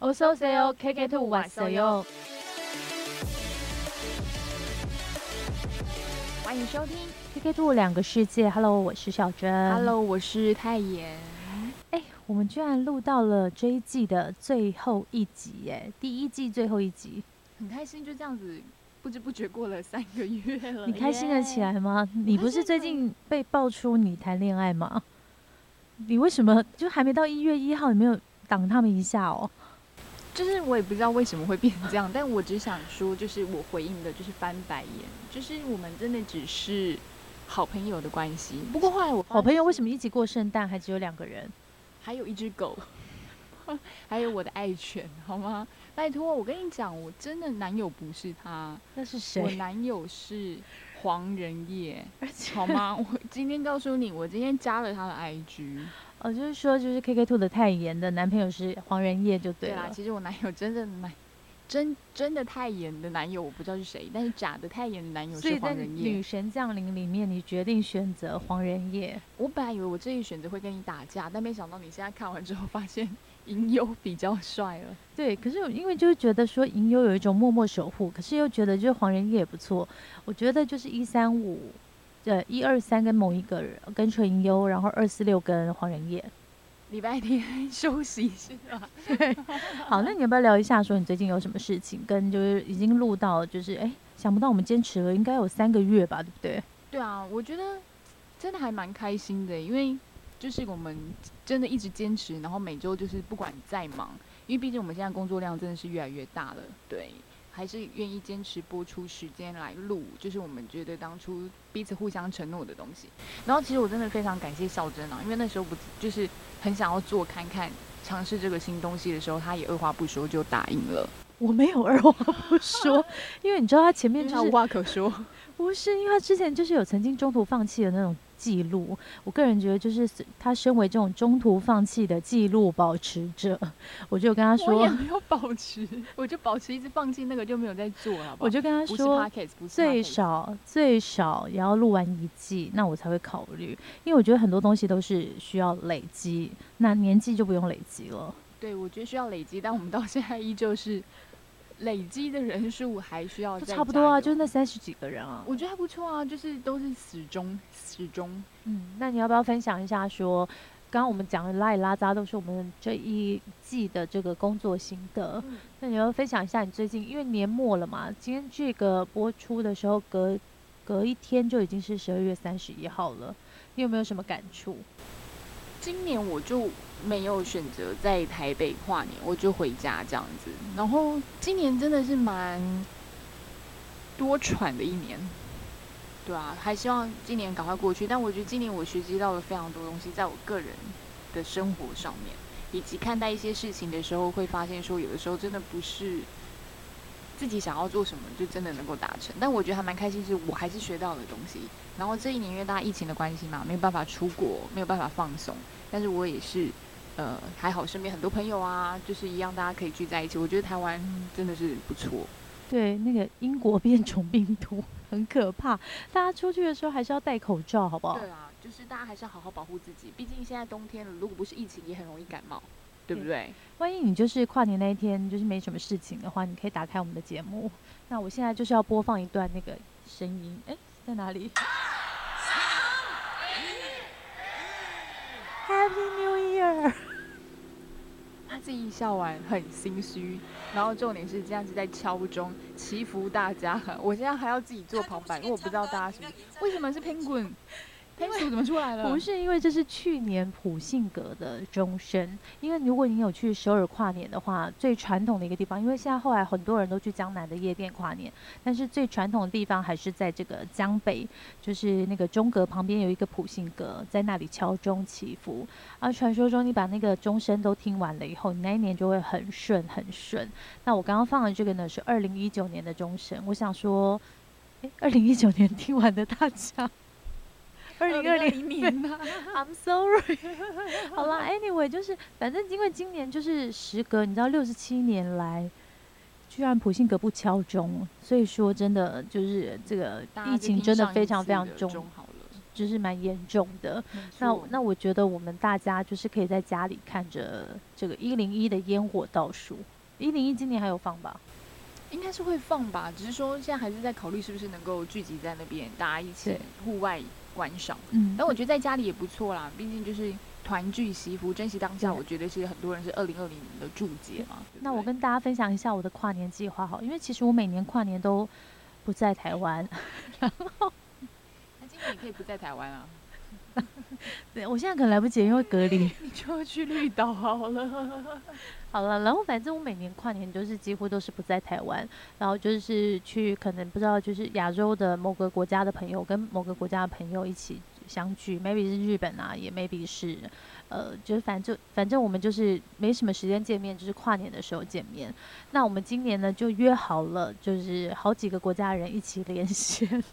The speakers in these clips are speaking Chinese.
哦，so say 哦，K K Two 晚 say 哟。欢迎收听 K K Two 两个世界，Hello，我是小珍，Hello，我是泰妍。哎，我们居然录到了这一季的最后一集，耶，第一季最后一集，很开心，就这样子不知不觉过了三个月了。你开心了起来吗？你不是最近被爆出你谈恋爱吗？你为什么就还没到一月一号，你没有挡他们一下哦？就是我也不知道为什么会变成这样，但我只想说，就是我回应的就是翻白眼，就是我们真的只是好朋友的关系。不过后来我好朋友为什么一起过圣诞还只有两个人？还有一只狗，还有我的爱犬，好吗？拜托，我跟你讲，我真的男友不是他，那是谁？我男友是黄仁业，好吗？我今天告诉你，我今天加了他的 IG。哦，就是说，就是 K K Two 的太严的男朋友是黄仁烨，就对了。对其实我男友真的男，真真的太严的男友，我不知道是谁，但是假的太严的男友是黄仁烨。女神降临里面，你决定选择黄仁烨。我本来以为我这一选择会跟你打架，但没想到你现在看完之后发现银优比较帅了。对，可是因为就是觉得说银优有一种默默守护，可是又觉得就是黄仁烨也不错。我觉得就是一三五。对，一二三跟某一个人，跟纯优，然后二四六跟黄仁烨。礼拜天 休息是吧？对。好，那你要不要聊一下，说你最近有什么事情？跟就是已经录到，就是哎，想不到我们坚持了应该有三个月吧，对不对？对啊，我觉得真的还蛮开心的，因为就是我们真的一直坚持，然后每周就是不管再忙，因为毕竟我们现在工作量真的是越来越大了，对。还是愿意坚持播出时间来录，就是我们觉得当初彼此互相承诺的东西。然后其实我真的非常感谢孝珍啊，因为那时候不就是很想要做看看尝试这个新东西的时候，他也二话不说就答应了。我没有二话不说，因为你知道他前面就是无话可说，不是因为他之前就是有曾经中途放弃的那种。记录，我个人觉得就是他身为这种中途放弃的记录保持者，我就跟他说，我也没有保持，我就保持一直放弃那个就没有再做了。我就跟他说，最少最少也要录完一季，那我才会考虑，因为我觉得很多东西都是需要累积，那年纪就不用累积了。对，我觉得需要累积，但我们到现在依旧是。累积的人数还需要差不多啊，就是那三十几个人啊，我觉得还不错啊，就是都是始终始终。嗯，那你要不要分享一下？说刚刚我们讲的拉里拉扎都是我们这一季的这个工作心得。那你要分享一下你最近，因为年末了嘛，今天这个播出的时候隔隔一天就已经是十二月三十一号了，你有没有什么感触？今年我就没有选择在台北跨年，我就回家这样子。然后今年真的是蛮多喘的一年，对啊，还希望今年赶快过去。但我觉得今年我学习到了非常多东西，在我个人的生活上面，以及看待一些事情的时候，会发现说有的时候真的不是自己想要做什么就真的能够达成。但我觉得还蛮开心，是我还是学到了东西。然后这一年因为大家疫情的关系嘛，没有办法出国，没有办法放松。但是我也是，呃，还好身边很多朋友啊，就是一样，大家可以聚在一起。我觉得台湾真的是不错。对，那个英国变种病毒 很可怕，大家出去的时候还是要戴口罩，好不好？对啊，就是大家还是要好好保护自己，毕竟现在冬天了，如果不是疫情，也很容易感冒，对不对？万一你就是跨年那一天就是没什么事情的话，你可以打开我们的节目。那我现在就是要播放一段那个声音，哎，在哪里？Happy New Year！他自己笑完很心虚，然后重点是这样子在敲钟祈福大家。我现在还要自己做旁白，因为我不知道大家什么，为什么是 Penguin？天鼠怎么出来了？不是因为这是去年普信阁的钟声。因为如果你有去首尔跨年的话，最传统的一个地方，因为现在后来很多人都去江南的夜店跨年，但是最传统的地方还是在这个江北，就是那个钟阁旁边有一个普信阁，在那里敲钟祈福。而传说中，你把那个钟声都听完了以后，你那一年就会很顺很顺。那我刚刚放的这个呢，是二零一九年的钟声。我想说，哎，二零一九年听完的大家。二零二零年呐，I'm sorry。好了，Anyway，就是反正因为今年就是时隔你知道六十七年来，居然普信阁不敲钟，所以说真的就是这个疫情真的非常非常重。就是蛮严重的。那那我觉得我们大家就是可以在家里看着这个一零一的烟火倒数。一零一今年还有放吧？应该是会放吧，只是说现在还是在考虑是不是能够聚集在那边，大家一起户外观赏。嗯，但我觉得在家里也不错啦，毕竟就是团聚惜福，珍惜当下。我觉得是很多人是二零二零年的注解嘛。那我跟大家分享一下我的跨年计划好，因为其实我每年跨年都不在台湾，然后那今年也可以不在台湾啊。对，我现在可能来不及，因为隔离，你就去绿岛好了。好了，然后反正我每年跨年就是几乎都是不在台湾，然后就是去可能不知道就是亚洲的某个国家的朋友跟某个国家的朋友一起相聚，maybe 是日本啊，也 maybe 是呃，就是反正反正我们就是没什么时间见面，就是跨年的时候见面。那我们今年呢就约好了，就是好几个国家的人一起连线。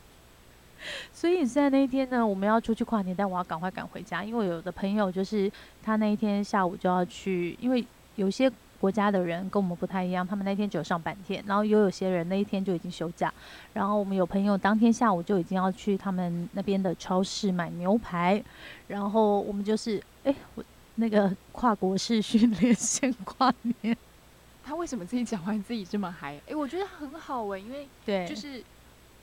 所以在那一天呢，我们要出去跨年，但我要赶快赶回家，因为有的朋友就是他那一天下午就要去，因为。有些国家的人跟我们不太一样，他们那天只有上半天，然后又有些人那一天就已经休假。然后我们有朋友当天下午就已经要去他们那边的超市买牛排，然后我们就是哎，我那个跨国式训练线跨年。他为什么自己讲完自己这么嗨？哎，我觉得很好哎，因为对，就是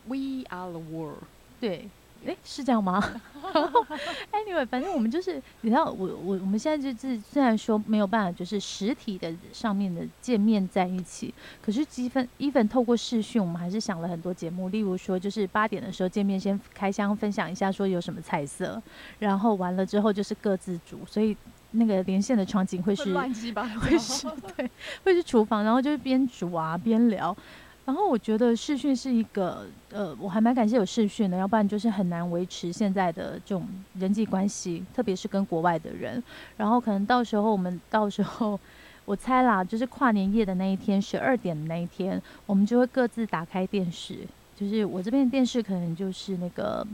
We are the world，对。哎，是这样吗？Anyway，反正我们就是，你知道，我我我们现在就是虽然说没有办法，就是实体的上面的见面在一起，可是积分 even 透过视讯，我们还是想了很多节目，例如说就是八点的时候见面，先开箱分享一下说有什么菜色，然后完了之后就是各自煮，所以那个连线的场景会是乱七八糟，会是对，会是厨房，然后就是边煮啊边聊。然后我觉得视讯是一个，呃，我还蛮感谢有视讯的，要不然就是很难维持现在的这种人际关系，特别是跟国外的人。然后可能到时候我们到时候，我猜啦，就是跨年夜的那一天，十二点的那一天，我们就会各自打开电视。就是我这边的电视可能就是那个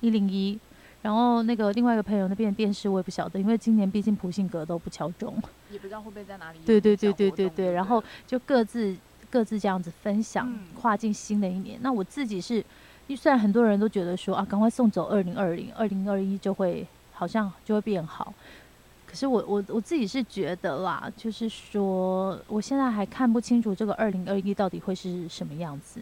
一零一，然后那个另外一个朋友那边的电视我也不晓得，因为今年毕竟普信阁都不敲钟，也不知道会不会在哪里。对对对对对对，然后就各自。各自这样子分享，跨进新的一年。那我自己是，虽然很多人都觉得说啊，赶快送走二零二零，二零二一就会好像就会变好。可是我我我自己是觉得啦，就是说我现在还看不清楚这个二零二一到底会是什么样子，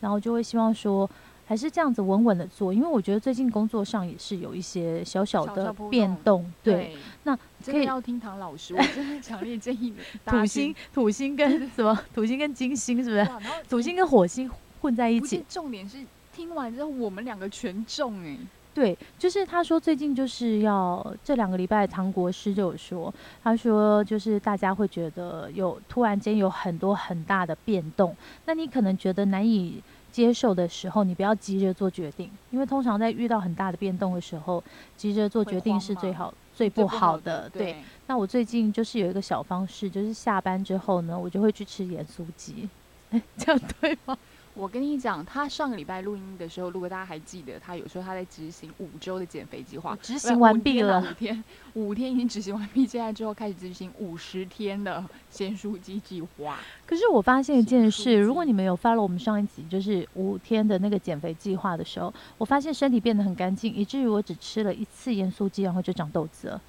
然后就会希望说。还是这样子稳稳的做，因为我觉得最近工作上也是有一些小小的变动。对，那可以要听唐老师，我真的强烈建议你。土星、土星跟什么？土星跟金星是不是？土星跟火星混在一起。重点是听完之后，我们两个全中哎。对，就是他说最近就是要这两个礼拜，唐国师就有说，他说就是大家会觉得有突然间有很多很大的变动，那你可能觉得难以。接受的时候，你不要急着做决定，因为通常在遇到很大的变动的时候，急着做决定是最好、最不好的。对，那我最近就是有一个小方式，就是下班之后呢，我就会去吃盐酥鸡。哎，这样对吗？我跟你讲，他上个礼拜录音的时候，如果大家还记得，他有说他在执行五周的减肥计划，执行完毕了，五天，五天已经执行完毕，现在之后开始执行五十天的减书机计划。可是我发现一件事，如果你们有发了我们上一集就是五天的那个减肥计划的时候，我发现身体变得很干净，以至于我只吃了一次盐酥鸡，然后就长痘子了。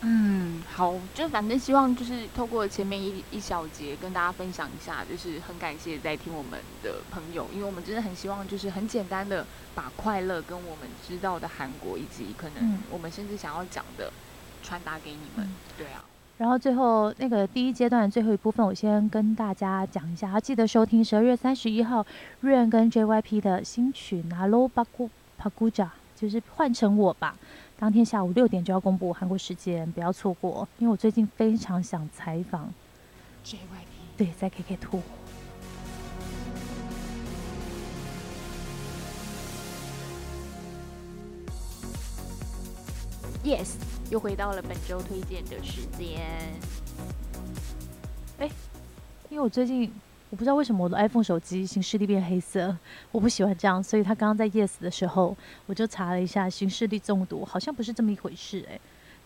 嗯，好，就反正希望就是透过前面一一小节跟大家分享一下，就是很感谢在听我们的朋友，因为我们真的很希望就是很简单的把快乐跟我们知道的韩国以及可能我们甚至想要讲的传达给你们。对啊，然后最后那个第一阶段最后一部分，我先跟大家讲一下，要记得收听十二月三十一号润跟 JYP 的新曲《Nalo Baku Pakuja》，就是换成我吧。当天下午六点就要公布韩国时间，不要错过，因为我最近非常想采访 JYP，对，在 KK Two。Yes，又回到了本周推荐的时间。哎，因为我最近。我不知道为什么我的 iPhone 手机形式力变黑色，我不喜欢这样，所以他刚刚在 Yes 的时候，我就查了一下形式力中毒，好像不是这么一回事哎。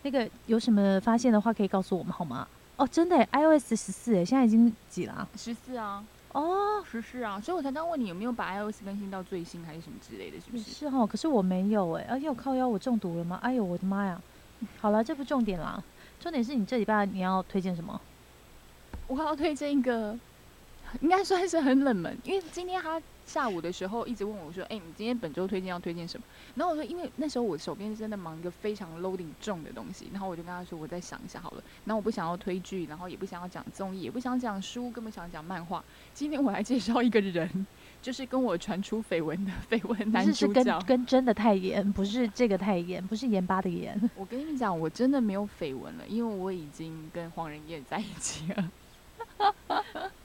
那个有什么发现的话，可以告诉我们好吗？哦，真的，iOS 十四哎，现在已经几了？十四啊。哦，十四啊，所以我才刚问你有没有把 iOS 更新到最新还是什么之类的，是不也是？是哈，可是我没有哎、哎呦靠腰，我中毒了吗？哎呦我的妈呀！好了，这不重点啦，重点是你这礼拜你要推荐什么？我要推荐一个，应该算是很冷门，因为今天他下午的时候一直问我说：“哎、你今天本周推荐要推荐什么？”然后我说：“因为那时候我手边真的忙一个非常 loading 重的东西，然后我就跟他说我再想一下好了。然后我不想要推剧，然后也不想要讲综艺，也不想讲书，更不想讲漫画。今天我来介绍一个人，就是跟我传出绯闻的绯闻不是是跟男主角。跟真的太严，不是这个太严，不是盐巴的盐。我跟你们讲，我真的没有绯闻了，因为我已经跟黄仁烨在一起了。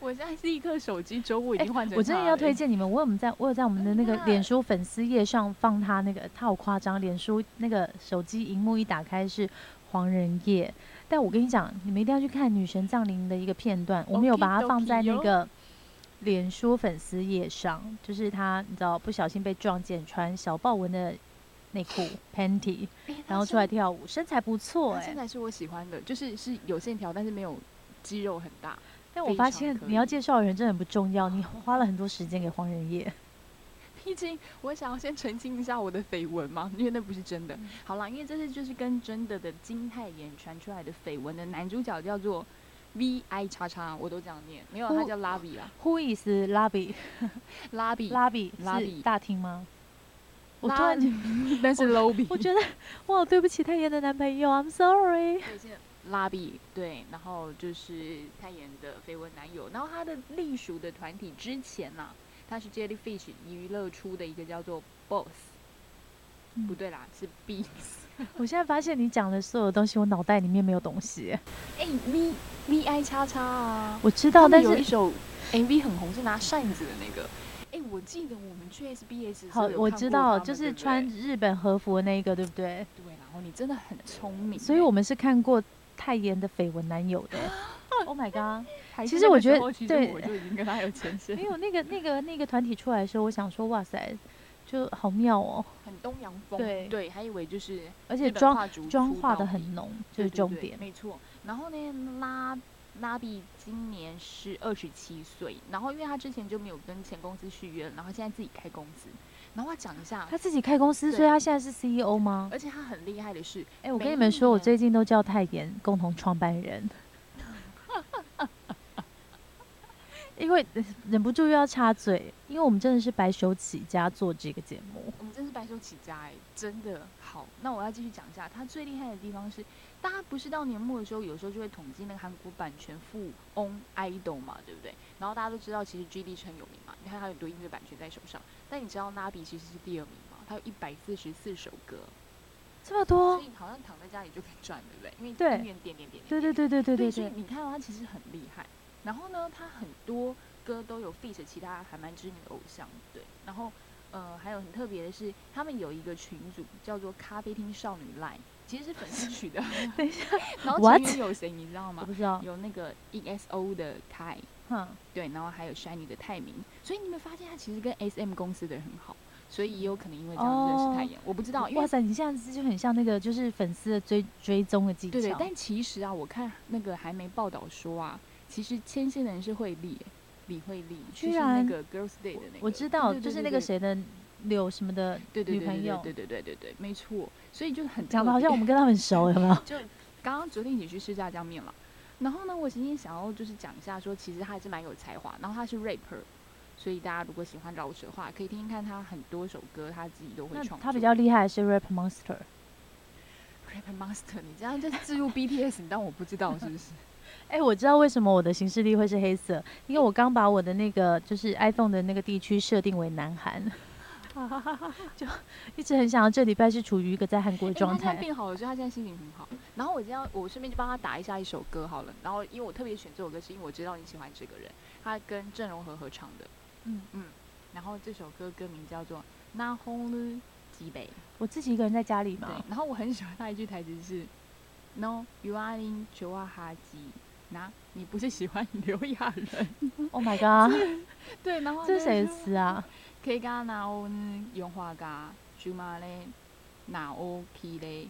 我现在立刻手机周五已哎经换成、我真的要推。荐你们，我有在我有在我们的那个脸书粉丝页上放他那个，他好夸张，脸书那个手机荧幕一打开是黄仁烨，但我跟你讲，你们一定要去看《女神降临》的一个片段，我们有把它放在那个脸书粉丝页上，就是他你知道不小心被撞见穿小豹纹的内裤 panty，哎然后出来，跳舞，身材不错哎、他身材是我喜欢的，就是是有线条，但是没有肌肉很大。但我发现你要介绍的人真的很不重要，你花了很多时间给黄仁烨。毕竟我想要先澄清一下我的绯闻嘛，因为那不是真的。嗯好啦，因为这是就是跟真的的金泰妍传出来的绯闻的男主角叫做 V I 叉叉，我都这样念，没有他呼叫拉比啊，Who is？拉比，拉比是拉比大厅吗？我突然觉但是 Lobby，，我觉得哇对不起泰妍的男朋友，I'm sorry。拉比对，然后就是他演的绯闻男友，然后他的隶属的团体之前呐、他是 Jellyfish 娱乐出的一个叫做 Boss，、嗯不对啦，是 Beats。我现在发现你讲的所有东西，我脑袋里面没有东西。哎、v V I 叉叉啊，我知道，但是有一首 MV 很红，是拿扇子的那个。哎、我记得我们去 SBS 时好候，有我知道，就是穿日本和服的那一个，对不对？对，然后你真的很聪明欸，所以我们是看过泰妍的绯闻男友的。Oh my god！其实我觉得对我就已经跟他有前身没，有那个那个那个团体出来的时候，我想说，哇塞，就好妙哦，很东洋风，对对，还以为就是而且妆妆化的很浓，这对对对是重点。没错。然后呢，拉拉比今年是二十七岁，然后因为他之前就没有跟前公司续约，然后现在自己开公司。然后我讲一下，他自己开公司，所以他现在是 CEO 吗？而且他很厉害的是，哎、我跟你们说，我最近都叫泰妍共同创办人，因为呃忍不住又要插嘴，因为我们真的是白手起家做这个节目。我们真是白手起家哎，真的好。那我要继续讲一下，他最厉害的地方是，大家不是到年末的时候，有时候就会统计那个韩国版权富翁 idol 嘛，对不对？然后大家都知道，其实 GD 是很有名嘛，你看他有很多音乐版权在手上。但你知道 Nabi 其实是第二名吗？他有一百四十四首歌，这么多所，以好像躺在家里就可以赚，对不对？因为对音源点点点点对对对对对对对，所以你看到他其实很厉害。然后呢，他很多歌都有 feat 其他还蛮知名的偶像，对。然后呃，还有很特别的是，他们有一个群组叫做“咖啡厅少女 line”，其实是粉丝取的。等一下，然后？成员有谁你知道吗？我不知道，有那个 EXO 的凯，哼，对，然后还有 Shiny 的泰明。所以你们发现他其实跟 SM 公司的人很好，所以也有可能因为这样认识泰妍。我不知道，因为哇塞，你现在就很像那个就是粉丝的追追踪的技巧，对对，但其实啊，我看那个还没报道说啊，其实牵线的人是慧丽耶，李惠利，就是那个 Girls Day 的那个，我知道，对对就是那个谁的柳什么的对对对对女朋友，对对对对对，没错，所以就很讲的好像我们跟他很熟，有没有？就刚刚昨天一起去吃炸酱面嘛，然后呢，我今天想要就是讲一下说，其实他还是蛮有才华，然后他是 rapper，所以大家如果喜欢饶舌的话，可以听听看他很多首歌，他自己都会那创作。他比较厉害的是 Rap Monster，rapper master，你这样就置入 BTS，你当我不知道是不是？哎、我知道为什么我的行事历会是黑色，因为我刚把我的那个就是 iPhone 的那个地区设定为南韩，就一直很想要这礼拜是处于一个在韩国的欸状态。变好了，所以他现在心情很好。然后我今天，我顺便就帮他打一下一首歌好了。然后因为我特别选这首歌，是因为我知道你喜欢这个人，他跟郑容和合唱的。嗯嗯。然后这首歌歌名叫做《那红绿几北》。我自己一个人在家里对嘛，。然后我很喜欢他一句台词是：“No, you are in 九啊哈基。”那你不是喜欢刘亚仁？Oh my god，对，然后这是谁的词啊？K 加那欧呢，用花加，就嘛嘞，那欧 K 嘞。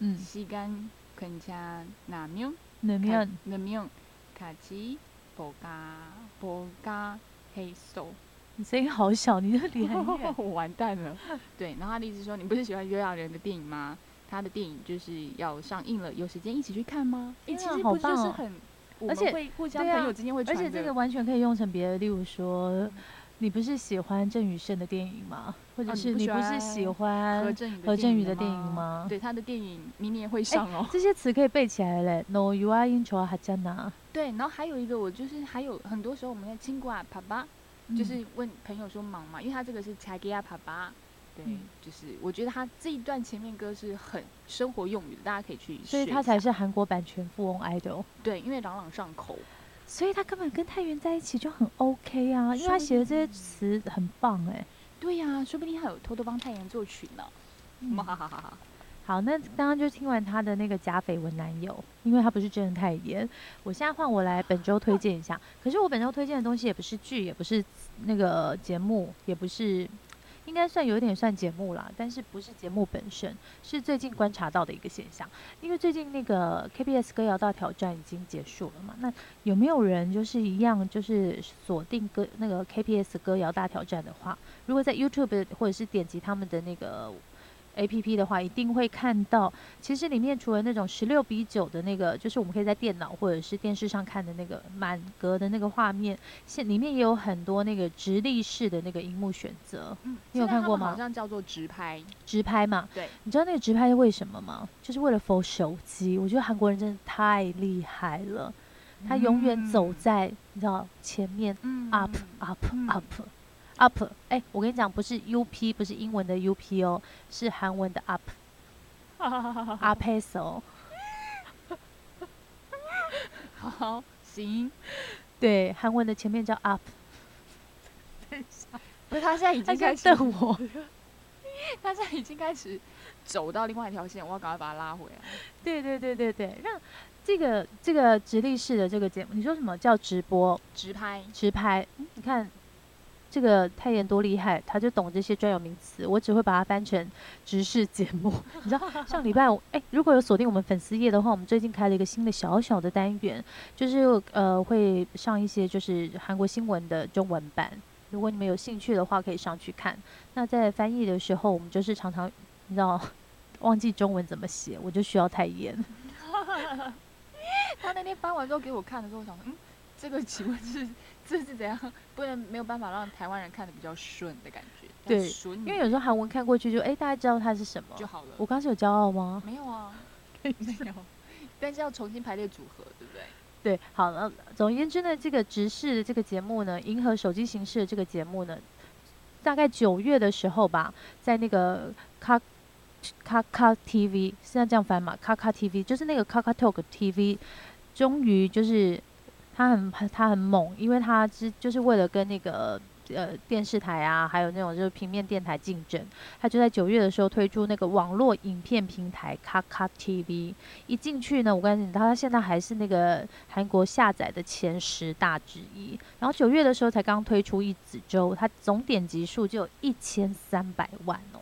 嗯， 시간 괜찮으면 里面 가면 같이 博嘎博嘎黑手，你声音好小，你的离很远。我完蛋了。对，然后他的意思说，你不是喜欢约亚人的电影吗？他的电影就是要上映了，有时间一起去看吗？哎、天啊其实不就好棒哦是很，我而且们会互相对啊朋友之间会而传的，且这个完全可以用成别的，例如说， 你不是喜欢郑宇盛的电影吗？或者是你不是欢喜何欢何振宇的电电影吗？对，他的电影明年会上哦。这些词可以背起来嘞。No, you are in c h o a h a j a n a 对，然后还有一个，我就是还有很多时候我们在亲过啊，爸爸，嗯就是问朋友说忙嘛？因为他这个是查给亚爸爸，对，嗯就是我觉得他这一段前面歌是很生活用语的，大家可以去所以他才是韩国版权富翁 idol。对，因为朗朗上口。所以他根本跟太原在一起就很 OK 啊，因为他写的这些词很棒哎、对呀、说不定还有偷偷帮太原作曲呢。嗯哈哈哈哈！好，那刚刚就听完他的那个假绯闻男友，因为他不是真的太严。我现在换我来本周推荐一下，可是我本周推荐的东西也不是剧，也不是那个节目，也不是，应该算有点算节目啦，但是不是节目本身，是最近观察到的一个现象。因为最近那个 KBS 歌谣大挑战已经结束了嘛，那有没有人就是一样就是锁定歌那个 KBS 歌谣大挑战的话，如果在 YouTube 或者是点击他们的那个 A P P 的话，一定会看到，其实里面除了那种十六比九的那个，就是我们可以在电脑或者是电视上看的那个满格的那个画面，现里面也有很多那个直立式的那个荧幕选择，嗯，你有看过吗好像叫做直拍。直拍嘛。对，你知道那个直拍是为什么吗？就是为了 for 手机。我觉得韩国人真的太厉害了，他永远走在你知道前面嗯 up up 嗯 up up。哎、我跟你讲，不是 U P，不是英文的 U P 哦，是韩文的 up 嗯 up peso。好，行。对，韩文的前面叫 up。不是他现在已经开始，瞪我。他现在已经开始走到另外一条线，我要赶快把他拉回来。对对对对对，让这个这个直立式的这个节目，你说什么叫直播直拍，直拍？嗯你看这个泰妍多厉害，他就懂这些专有名词，我只会把它翻成直视节目。你知道，上礼拜五，哎，如果有锁定我们粉丝页的话，我们最近开了一个新的小小的单元，就是呃会上一些就是韩国新闻的中文版。如果你们有兴趣的话，可以上去看。那在翻译的时候，我们就是常常你知道忘记中文怎么写，我就需要泰妍。他那天翻完之后给我看的时候，我想，嗯，这个请问是这是怎样？不能没有办法让台湾人看的比较顺的感觉，对因为有时候韩文看过去就哎，大家知道它是什么。就好了。我刚是有骄傲吗？没有啊，没有，但是要重新排列组合，对不对？对，好了。总而言之呢，这个直视的这个节目呢，银河手机形式的这个节目呢，大概九月的时候吧，在那个卡卡卡 TV 现在这样翻嘛？卡卡 TV 就是那个卡卡 Talk TV，终于就是他很他很猛，因为他是就是为了跟那个。呃，电视台啊，还有那种就是平面电台竞争，他就在九月的时候推出那个网络影片平台卡卡 TV，一进去呢，我告诉你，他现在还是那个韩国下载的前十大之一。然后九月的时候才刚推出一子周，他总点击数就有一千三百万哦。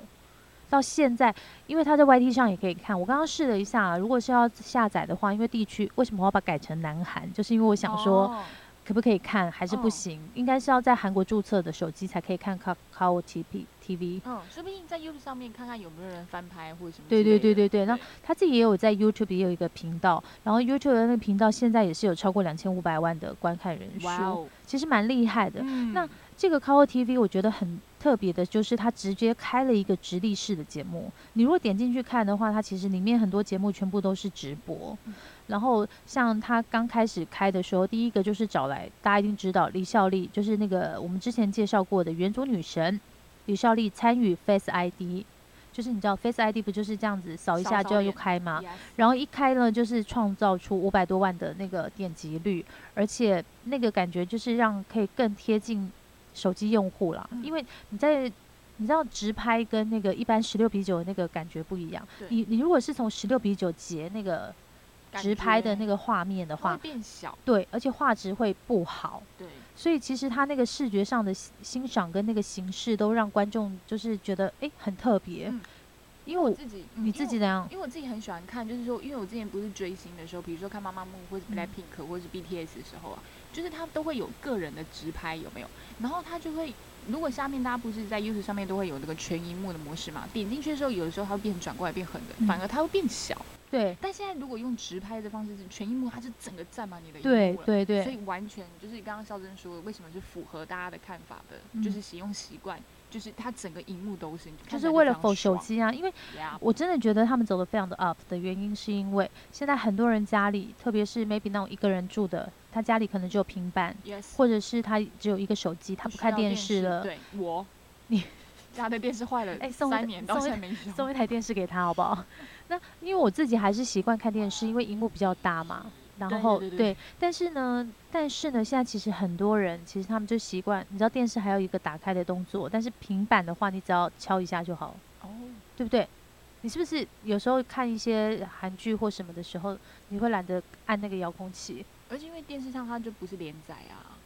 到现在，因为它在 YT 上也可以看，我刚刚试了一下，如果是要下载的话，因为地区为什么我要把它改成南韩，就是因为我想说哦可不可以看，还是不哦行，应该是要在韩国注册的手机才可以看卡卡 o TV TV。嗯，说不定在 YouTube 上面看看有没有人翻拍或者什么对。对对对对，那他自己也有在 YouTube 也有一个频道，然后 YouTube 的那个频道现在也是有超过两千五百万的观看人数，哇哦，其实蛮厉害的。嗯那这个 c o TV 我觉得很特别的，就是它直接开了一个直立式的节目。你如果点进去看的话，它其实里面很多节目全部都是直播。嗯然后像它刚开始开的时候，第一个就是找来大家一定知道李孝利，就是那个我们之前介绍过的原主女神李孝利参与 Face ID，就是你知道 Face ID 不就是这样子扫一下就要又开吗？然后一开呢，就是创造出五百多万的那个点击率，而且那个感觉就是让可以更贴近手机用户啦。嗯因为你在你知道直拍跟那个一般十六比九的那个感觉不一样。对你你如果是从十六比九截那个直拍的那个画面的话，变小，对，而且画质会不好。对，所以其实它那个视觉上的欣欣赏跟那个形式都让观众就是觉得诶很特别。嗯因为我自己，嗯你自己，怎样因为？我自己很喜欢看，就是说，因为我之前不是追星的时候，比如说看妈妈木或者嗯 Blackpink 或者是 BTS 的时候啊，就是他都会有个人的直拍，有没有？然后他就会，如果下面大家不是在 YouTube 上面都会有那个全荧幕的模式嘛，点进去的时候，有的时候它会变转过来变横的，嗯反而它会变小。对。但现在如果用直拍的方式是全荧幕，它是整个占满你的荧对幕了。对对，所以完全就是刚刚肖珍说的，为什么是符合大家的看法的，嗯。就是使用习惯，就是它整个荧幕都是，你就看起来是为了否手机啊，因为我真的觉得他们走的非常的 up 的原因，是因为现在很多人家里，特别是 maybe 那种一个人住的，他家里可能只有平板，，yes，或者是他只有一个手机，他不看电视了，对我，你家的电视坏了，哎送一三年到送一现在没用。送一台电视给他好不好？那因为我自己还是习惯看电视，因为荧幕比较大嘛。然后对但是呢，但是呢，现在其实很多人其实他们就习惯，你知道电视还有一个打开的动作，但是平板的话，你只要敲一下就好，哦，对不对？你是不是有时候看一些韩剧或什么的时候，你会懒得按那个遥控器？而且因为电视上它就不是连载啊，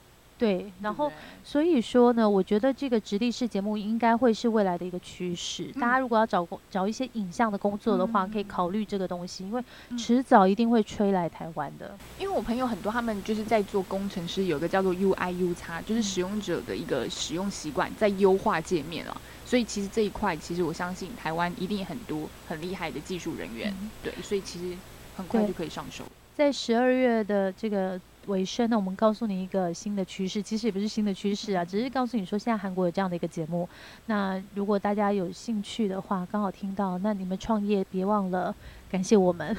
对，然后所以说呢，我觉得这个直立式节目应该会是未来的一个趋势。大家如果要找工找一些影像的工作的话，可以嗯考虑这个东西，因为嗯迟早一定会吹来台湾的。因为我朋友很多，他们就是在做工程师，有一个叫做 UI U 叉，就是嗯使用者的一个使用习惯，在优化界面啊。所以其实这一块，其实我相信台湾一定很多很厉害的技术人员，嗯对，所以其实很快就可以上手。在十二月的这个尾声呢，我们告诉你一个新的趋势，其实也不是新的趋势啊，只是告诉你说现在韩国有这样的一个节目。那如果大家有兴趣的话，刚好听到，那你们创业别忘了感谢我们。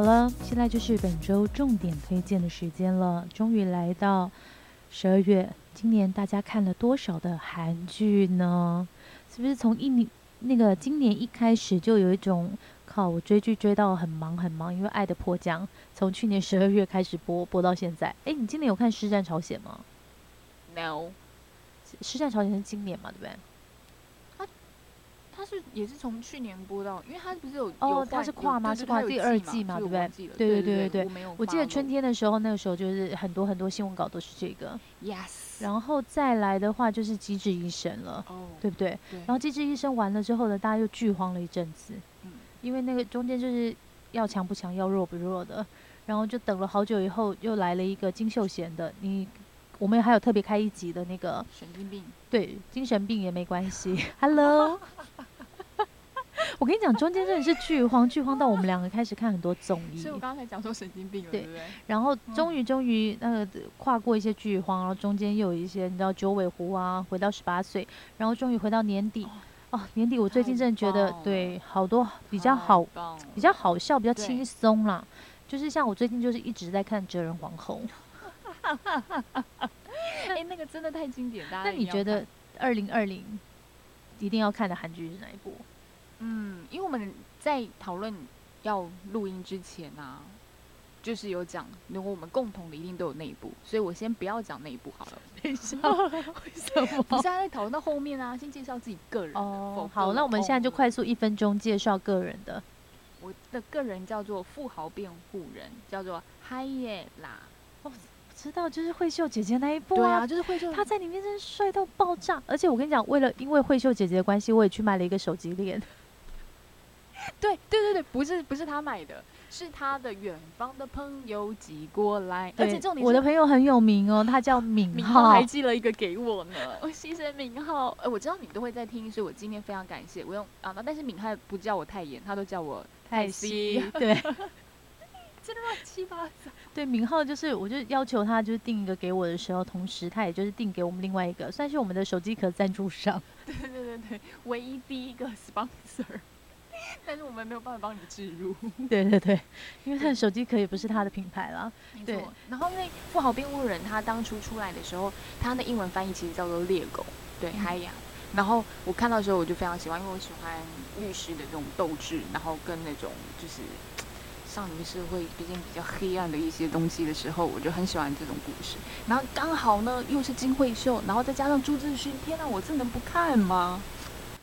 好了，现在就是本周重点推荐的时间了。终于来到十二月，今年大家看了多少的韩剧呢？是不是从一年那个今年一开始就有一种靠我追剧追到很忙很忙，因为《爱的迫降》从去年十二月开始播播到现在。哎，你今年有看《师战朝鲜》吗？No，《师战朝鲜》是今年嘛，对不对？它是也是从去年播到，因为它不是有哦有换它是跨吗？是跨第二季季嘛对不对对对对对对对我我记得春天的时候，那个时候就是很多很多新闻稿都是这个，yes，然后再来的话就是《机智医生》了，哦，对不对？对？然后《机智医生》完了之后呢，大家又剧荒了一阵子，嗯。因为那个中间就是要强不强，要弱不弱的，然后就等了好久以后，又来了一个金秀贤的，你我们还有特别开一集的那个，神经病，对，精神病也没关系，Hello。我跟你讲，中间真的是剧荒，剧荒到我们两个开始看很多综艺所以，我刚才讲说神经病了，对对不对？然后终于终于那个跨过一些剧荒，然后中间又有一些你知道九尾狐啊，回到十八岁，然后终于回到年底，哦，年底我最近真的觉得对好多比较好、比较好笑、比较轻松啦。就是像我最近就是一直在看《哲人皇后》，哎、那个真的太经典，大家那你觉得看？二零二零一定要看的韩剧是哪一部？嗯，因为我们在讨论要录音之前啊，就是有讲，如果我们共同的一定都有那一部，所以我先不要讲那一部好了。等一下，为什么不是在讨论到后面啊，先介绍自己个人的哦，好，那我们现在就快速一分钟介绍个人的。我的个人叫做富豪辩护人，叫做嗨耶啦。哦知道就是慧秀姐姐那一部对啊，就是慧秀她在里面真是帅到爆炸，而且我跟你讲，为了因为慧秀姐姐的关系，我也去买了一个手机链。对对对对，不是不是他买的，是他的远方的朋友寄过来，而且对重点是我的朋友很有名哦，他叫敏敏浩浩还。寄了一个给我呢，我谢谢敏浩。呃，我知道你都会在听，所以我今天非常感谢。我用啊，那但是敏浩不叫我太严，他都叫我泰西，对 真的乱七八糟。对，敏浩就是，我就要求他就是订一个给我的时候，同时他也就是订给我们另外一个，算是我们的手机壳赞助商。对对对对，唯一第一个 sponsor，但是我们没有办法帮你置入。对对对，因为他的手机壳也不是他的品牌啦。对没错。然后那富豪辩护人他当初出来的时候，他的英文翻译其实叫做猎狗，对，嗯嗨呀。然后我看到的时候我就非常喜欢，因为我喜欢律师的这种斗志，然后跟那种就是少年社会毕竟比较黑暗的一些东西的时候，我就很喜欢这种故事。然后刚好呢又是金惠秀，然后再加上朱志勋，天哪，我这能不看吗？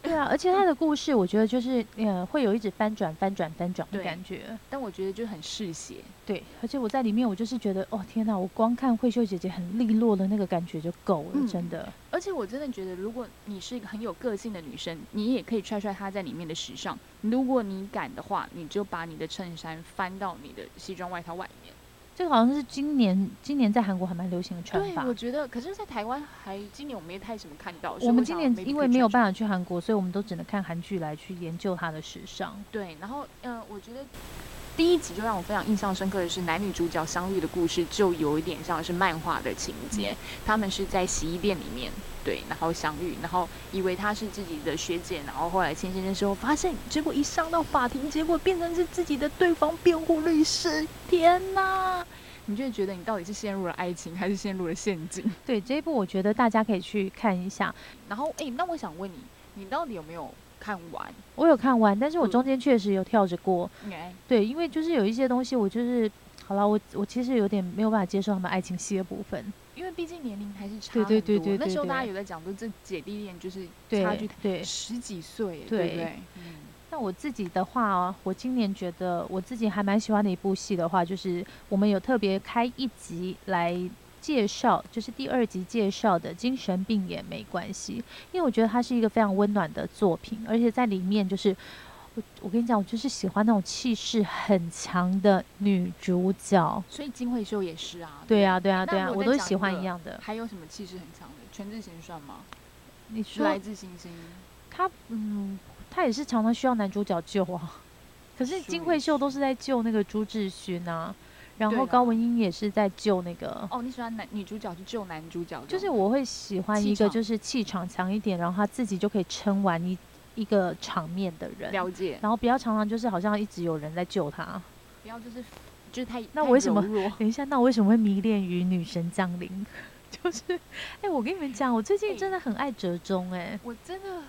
对啊，而且他的故事，我觉得就是呃，会有一直翻转、翻转、翻转的感觉。但我觉得就很嗜血。对，而且我在里面，我就是觉得，哦天哪，我光看慧秀姐姐很利落的那个感觉就够了，嗯真的。而且我真的觉得，如果你是一个很有个性的女生，你也可以踹踹她在里面的时尚。如果你敢的话，你就把你的衬衫翻到你的西装外套外面。这个好像是今年，今年在韩国还蛮流行的穿对，法我。觉得，可是，在台湾还今年我们也太什么看到。我们今年因为没有办法。法去韩国，所以我们都只能看韩剧来去研究它的时尚。对，然后嗯、呃我觉得第一集就让我非常印象深刻的是男女主角相遇的故事，就有一点像是漫画的情节。他们是在洗衣店里面，对，然后相遇，然后以为她是自己的学姐，然后后来牵线的时候发现，结果一上到法庭，结果变成是自己的对方辩护律师。天哪！你就会觉得你到底是陷入了爱情，还是陷入了陷阱？对这一部，我觉得大家可以去看一下。然后，哎，那我想问你，你到底有没有看完？我有看完，但是我嗯中间确实有跳着过。哎，对，因为就是有一些东西，我就是好了，我我其实有点没有办法接受他们爱情戏的部分。因为毕竟年龄还是差对很多。对对对那时候对对大家有在讲说，这姐弟恋就是差距对。十几岁，对对不对？嗯，那我自己的话、哦，我今年觉得我自己还蛮喜欢的一部戏的话，就是我们有特别开一集来介绍，就是第二集介绍的《精神病也没关系》，因为我觉得它是一个非常温暖的作品，而且在里面就是我我跟你讲，我就是喜欢那种气势很强的女主角。所以金惠秀也是啊。对啊，对啊，对啊，我都喜欢一样的。还有什么气势很强的？全智贤算吗？你说来自星星。他嗯，他也是常常需要男主角救啊。可是金惠秀都是在救那个朱志勋啊，然后高文英也是在救那个，哦，你喜欢男女主角去救男主角？就是我会喜欢一个就是气场强一点，然后他自己就可以撑完一一个场面的人，了解，然后不要常常就是好像一直有人在救他。不要就是就是太那太为什么 等一下，那我为什么会迷恋于女神降临？就是，哎、我跟你们讲，我最近哎真的很爱折中、哎。我真的，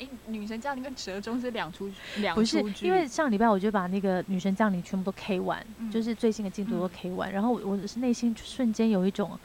哎，女神降临跟折中是两出两不是出，因为上礼拜我就把那个女神降临全部都 K 完，嗯就是最新的进度都嗯。K 完，然后我我是内心瞬间有一种，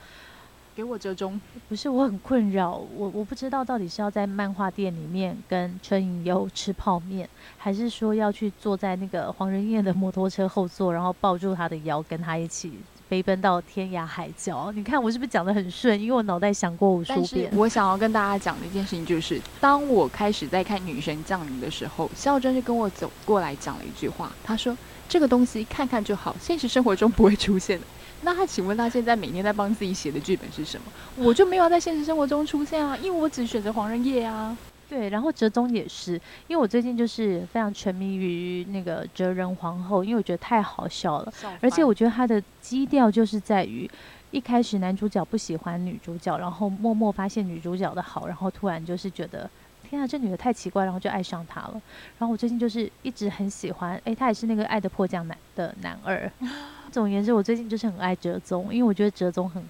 给我折中，不是我很困扰，我我不知道到底是要在漫画店里面跟春影优吃泡面，还是说要去坐在那个黄仁烨的摩托车后座，然后抱住他的腰，跟他一起飞奔到天涯海角。你看我是不是讲的很顺？因为我脑袋想过无数遍。我想要跟大家讲的一件事情就是，当我开始在看《女神降临》的时候，肖真就跟我走过来讲了一句话，他说：“这个东西看看就好，现实生活中不会出现的。”那他请问他现在每天在帮自己写的剧本是什么？我就没有在现实生活中出现啊，因为我只选择黄仁烨啊。对，然后哲宗也是，因为我最近就是非常沉迷于那个哲人皇后，因为我觉得太好笑了。而且我觉得他的基调就是在于，一开始男主角不喜欢女主角，然后默默发现女主角的好，然后突然就是觉得，天啊，这女的太奇怪，然后就爱上她了。然后我最近就是一直很喜欢，诶，他也是那个《爱的迫降男》的男二。总而言之，我最近就是很爱哲宗，因为我觉得哲宗很。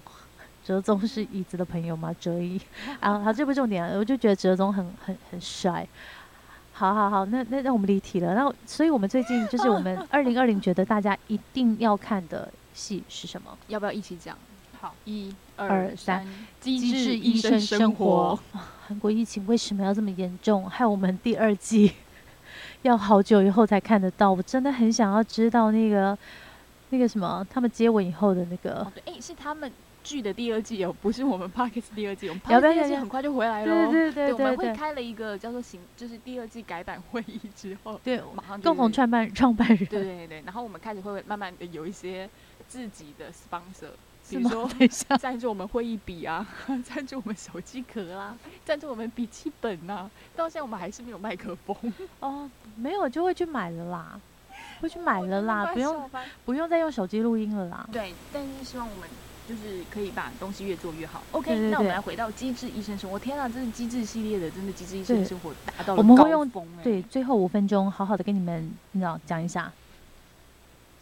哲宗是椅子的朋友吗？哲一啊，好，这不重点啊，我就觉得哲宗很很很帅。好好好，那那那我们离题了。那所以我们最近就是我们 二零二零觉得大家一定要看的戏是什么？要不要一起讲？好，一二二三三，机机智智医医生生生活。韩国疫情为什么要这么严重？害我们第二季 要好久以后才看得到。我真的很想要知道那个那个什么，他们接吻以后的那个哦，对，哎，是他们剧的第二季哦，不是我们 Parkes 第二季，我们 Parkes 第二季很快就回来对了。对对我们会对对开了一个叫做行，就是第二季改版会议之后，对，马上就共同创办创办人对对对，然后我们开始会慢慢的有一些自己的 sponsor，比？如说赞助我们会议笔啊，赞助我们手机壳啊，赞助我们笔记本啊，到现在我们还是没有麦克风，哦，没有就会去买了啦，会去买了啦，不用不用再用手机录音了啦。对，但是希望我们就是可以把东西越做越好。OK，对对对那我们来回到机智医生生活。天啊，这是机智系列的，真的机智医生生活达到了我们会用高峰哎对，最后五分钟好好的跟你们，你知道讲一下。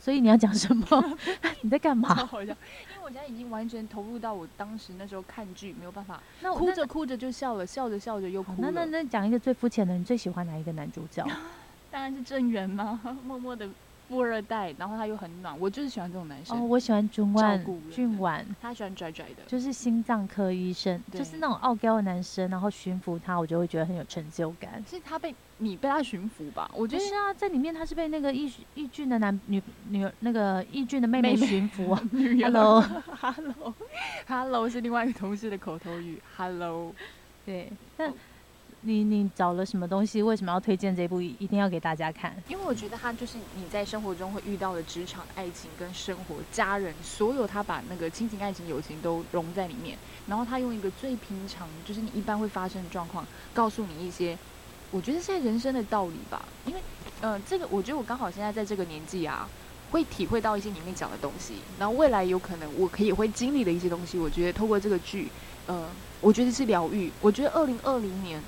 所以你要讲什么？你在干嘛？好像，因为我现在已经完全投入到我当时那时候看剧没有办法，那我哭着哭着就笑了，笑着笑着又哭那那。那讲一个最肤浅的，你最喜欢哪一个男主角？当然是郑源嘛，默默的富二代，然后他又很暖，我就是喜欢这种男生。哦，我喜欢俊万照顾人，俊婉，他喜欢拽拽的，就是心脏科医生，就是那种傲娇的男生，然后驯服他，我就会觉得很有成就感。是他被你被他驯服吧？我觉得是啊，在里面他是被那个易易俊的男女女那个易俊的妹妹驯服啊。女儿 Hello，Hello Hello 是另外一个同事的口头语。Hello，对，那哦你你找了什么东西？为什么要推荐这部？一定要给大家看？因为我觉得它就是你在生活中会遇到的职场、爱情跟生活、家人，所有他把那个亲情、爱情、友情都融在里面，然后他用一个最平常，就是你一般会发生的状况，告诉你一些，我觉得是在人生的道理吧。因为，呃，这个我觉得我刚好现在在这个年纪啊，会体会到一些里面讲的东西，然后未来有可能我可以会经历的一些东西，我觉得透过这个剧，呃，我觉得是疗愈。我觉得二零二零年。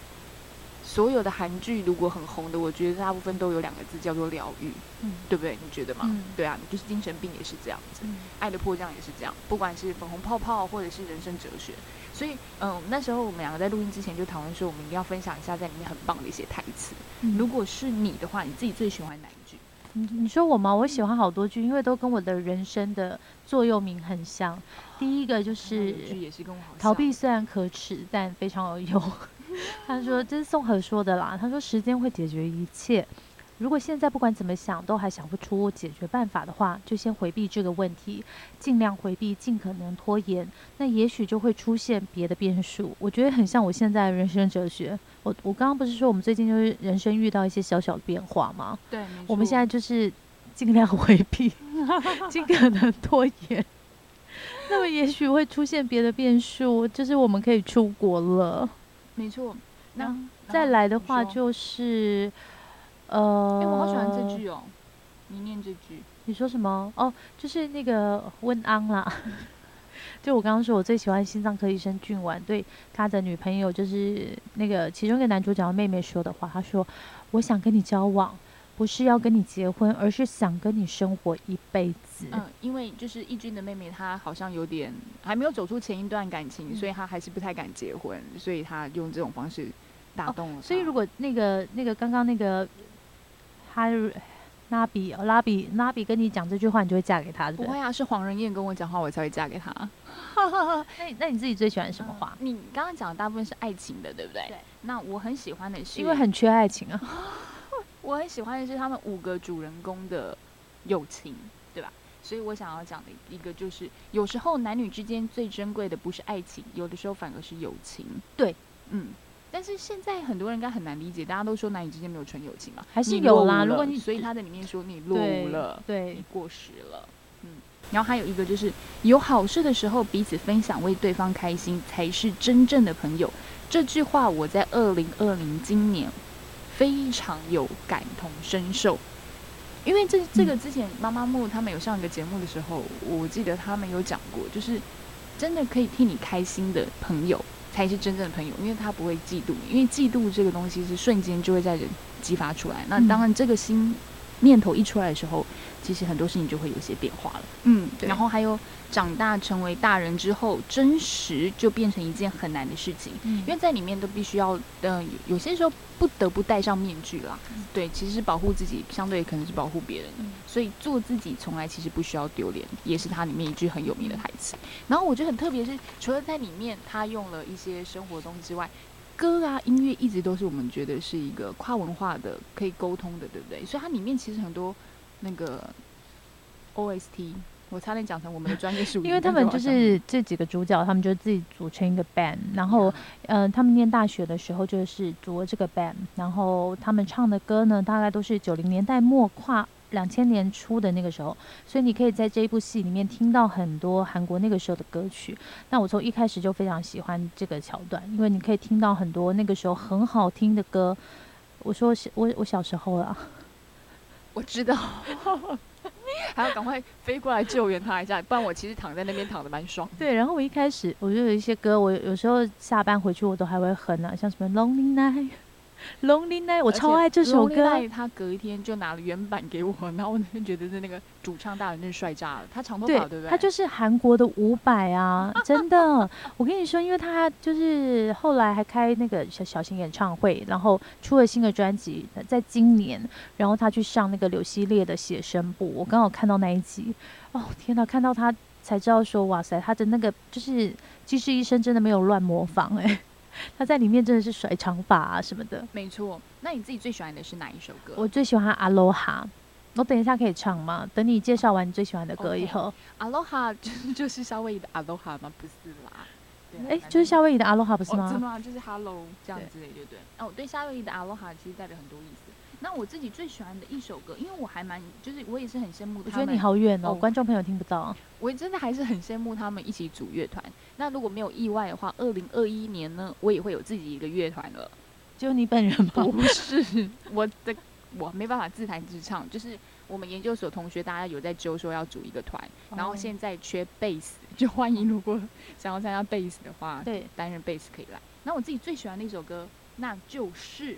所有的韩剧如果很红的，我觉得大部分都有两个字叫做疗愈，嗯对不对？你觉得吗？嗯对啊，就是精神病也是这样子，嗯爱的迫降也是这样，不管是粉红泡泡或者是人生哲学。所以，嗯，那时候我们两个在录音之前就讨论说，我们一定要分享一下在里面很棒的一些台词。嗯如果是你的话，你自己最喜欢哪一句？你你说我吗？我喜欢好多句，因为都跟我的人生的座右铭很像。第一个就是逃避虽然可耻，但非常有用。他说这是宋和说的啦。他说时间会解决一切。如果现在不管怎么想都还想不出解决办法的话，就先回避这个问题，尽量回避，尽可能拖延，那也许就会出现别的变数。我觉得很像我现在人生哲学。我我刚刚不是说我们最近就是人生遇到一些小小的变化吗？对，我们现在就是尽量回避，尽可能拖延。那么也许会出现别的变数，就是我们可以出国了。没错。那再来的话就是，呃，哎、我好喜欢这句哦，你念这句。你说什么？哦，就是那个温安啦。就我刚刚说，我最喜欢心脏科医生俊婉对他的女朋友，就是那个其中一个男主角的妹妹说的话。他说：“我想跟你交往，不是要跟你结婚，而是想跟你生活一辈子。嗯，因为就是义军的妹妹，她好像有点还没有走出前一段感情，嗯所以她还是不太敢结婚，所以她用这种方式打动了她、所以如果那个那个刚刚那个哈拉比哦拉比拉比跟你讲这句话，你就会嫁给他，对不对？不会啊，是黄仁燕跟我讲话，我才会嫁给他。那你那你自己最喜欢什么话？你刚刚讲的大部分是爱情的，对不对？对。那我很喜欢的是，因为很缺爱情啊。我很喜欢的是他们五个主人公的友情，对吧？所以我想要讲的一个就是，有时候男女之间最珍贵的不是爱情，有的时候反而是友情。对，嗯。但是现在很多人应该很难理解，大家都说男女之间没有纯友情嘛，还是有啦如果你所以他在里面说你落伍了，对你，过时了，嗯。然后还有一个就是有好事的时候彼此分享，为对方开心才是真正的朋友。这句话我在二零二零今年非常有感同身受，因为这这个之前妈妈木他们有上一个节目的时候，我记得他们有讲过，就是真的可以替你开心的朋友才是真正的朋友，因为他不会嫉妒你，因为嫉妒这个东西是瞬间就会在人激发出来。那嗯。当然这个心念头一出来的时候，其实很多事情就会有些变化了。嗯，对然后还有长大成为大人之后，真实就变成一件很难的事情。嗯因为在里面都必须要，呃，有有些时候不得不戴上面具啦。嗯对，其实是保护自己，相对可能是保护别人所以做自己从来其实不需要丢脸，也是它里面一句很有名的台词。然后我觉得很特别是，除了在里面他用了一些生活中之外，歌啊音乐一直都是我们觉得是一个跨文化的可以沟通的，对不对？所以它里面其实很多那个 OST。我差点讲成我们的专业术语，因为他们就是这几个主角，他们就自己组成一个 band，然后呃，他们念大学的时候就是组了这个 band，然后他们唱的歌呢，大概都是九零年代末跨两千年初的那个时候，所以你可以在这一部戏里面听到很多韩国那个时候的歌曲。那我从一开始就非常喜欢这个桥段，因为你可以听到很多那个时候很好听的歌。我说是我我小时候啊，我知道，还要赶快飞过来救援他一下，不然我其实躺在那边躺的蛮爽。对，然后我一开始我就有一些歌，我有有时候下班回去我都还会哼啊，像什么 Lonely Night。Lonely Night，我超爱这首歌。Lonely Night 他隔一天就拿了原版给我，然后我那天觉得是那个主唱大人真是帅炸了，他长头发对不对？他就是韩国的伍佰啊，真的。我跟你说，因为他就是后来还开那个小小型演唱会，然后出了新的专辑，在今年，然后他去上那个柳熙烈的写生部，我刚好看到那一集，哦天哪，看到他才知道说，哇塞，他的那个就是《机智医生》真的没有乱模仿哎、他在里面真的是甩长发啊什么的。没错。那你自己最喜欢的是哪一首歌？我最喜欢《阿罗哈》，我等一下可以唱吗？等你介绍完你最喜欢的歌以后，阿罗哈就是就是夏威夷的阿罗哈吗？不是啦。对哎、就是夏威夷的《阿罗哈》不是哦，吗？真的吗？就是 Hello 这样对之类，对不对？哦，对，夏威夷的阿罗哈其实代表很多意思。那我自己最喜欢的一首歌，因为我还蛮，就是我也是很羡慕他们。我觉得你好远哦，哦观众朋友听不到。我真的还是很羡慕他们一起组乐团。那如果没有意外的话，二零二一年呢，我也会有自己一个乐团了。就你本人吗。不是我的，我没办法自弹自唱。就是我们研究所同学大家有在揪说要组一个团，然后哦现在缺贝斯，就欢迎如果想要参加贝斯的话，对，担任贝斯可以来。那我自己最喜欢的一首歌，那就是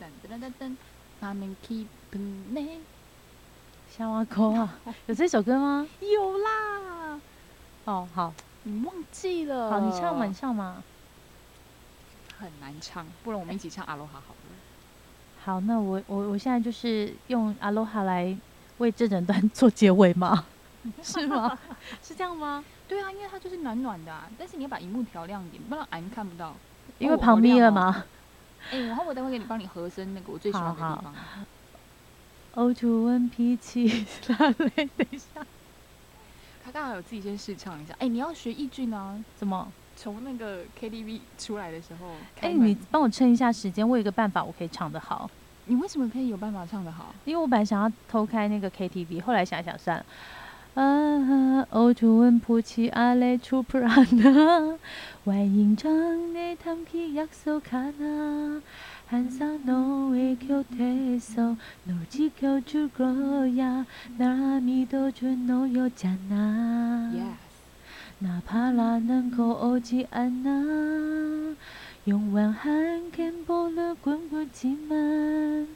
噔噔噔噔噔，他们 keep 呢夏娃口啊，有这首歌吗？有啦，哦，好，你忘记了？好，你唱嘛，你唱嘛。很难唱，不然我们一起唱阿罗哈好了。好，那我我我现在就是用阿罗哈来为这整段做结尾吗？是吗？是这样吗？对啊，因为它就是暖暖的啊，但是你要把荧幕调亮一点，不然俺看不到。因为哦旁边了？吗？哎、然后我待会给你帮你和声那个我最喜欢的地好好方。欧主文脾气 拉累，等一下，他刚好有自己先试唱一下。哎、你要学易俊啊，怎么？从那个 KTV 出来的时候，哎、你帮我撑一下时间，我有一个办法，我可以唱得好。你为什么可以有办法唱得好？因为我本来想要偷开那个 KTV，后来想一想算了。 啊，欧主文普起阿雷出普拉纳，外营长内谈起约束卡纳，한사노의곁에서널지켜줄거야나믿어준너였잖아 Yes， 나파라는 거 오지 않아 영원한 갬보를 꿈꾸지만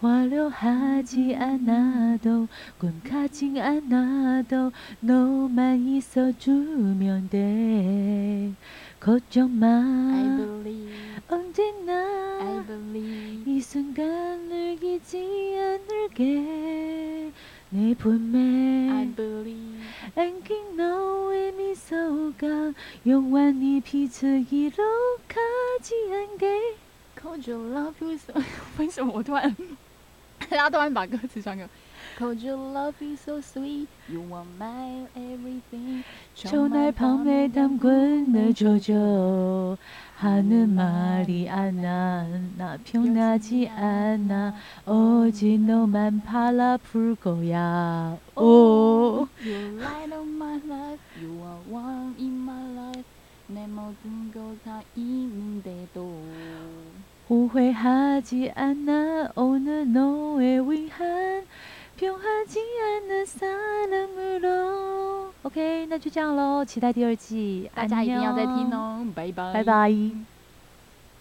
화려하지 않아도 꿈 가진 않아도 너만 있어주면 돼 걱정 마 I believe, I 언제나 believe. 이 순간을 잊지 않을게 내 I 품에 believe. 안긴 너의 미소가 영원히 비추기로 가지 않게 Could you love you so？为什么我突然， 大家突然把歌词传给我？Could you love you so sweet? You are my everything. 전날 밤에 담근 내 조조 하는 말이 않아 나 변하지 않아 오직 너만 바라볼 거야 오 You light of my life. You are one in my life. 내 모든 것다 있는데도. 误会하지않아오那너의위안변하지않는사랑으 로。 OK，那就这样喽，期待第二季，大家一定要再听哦，拜拜拜拜。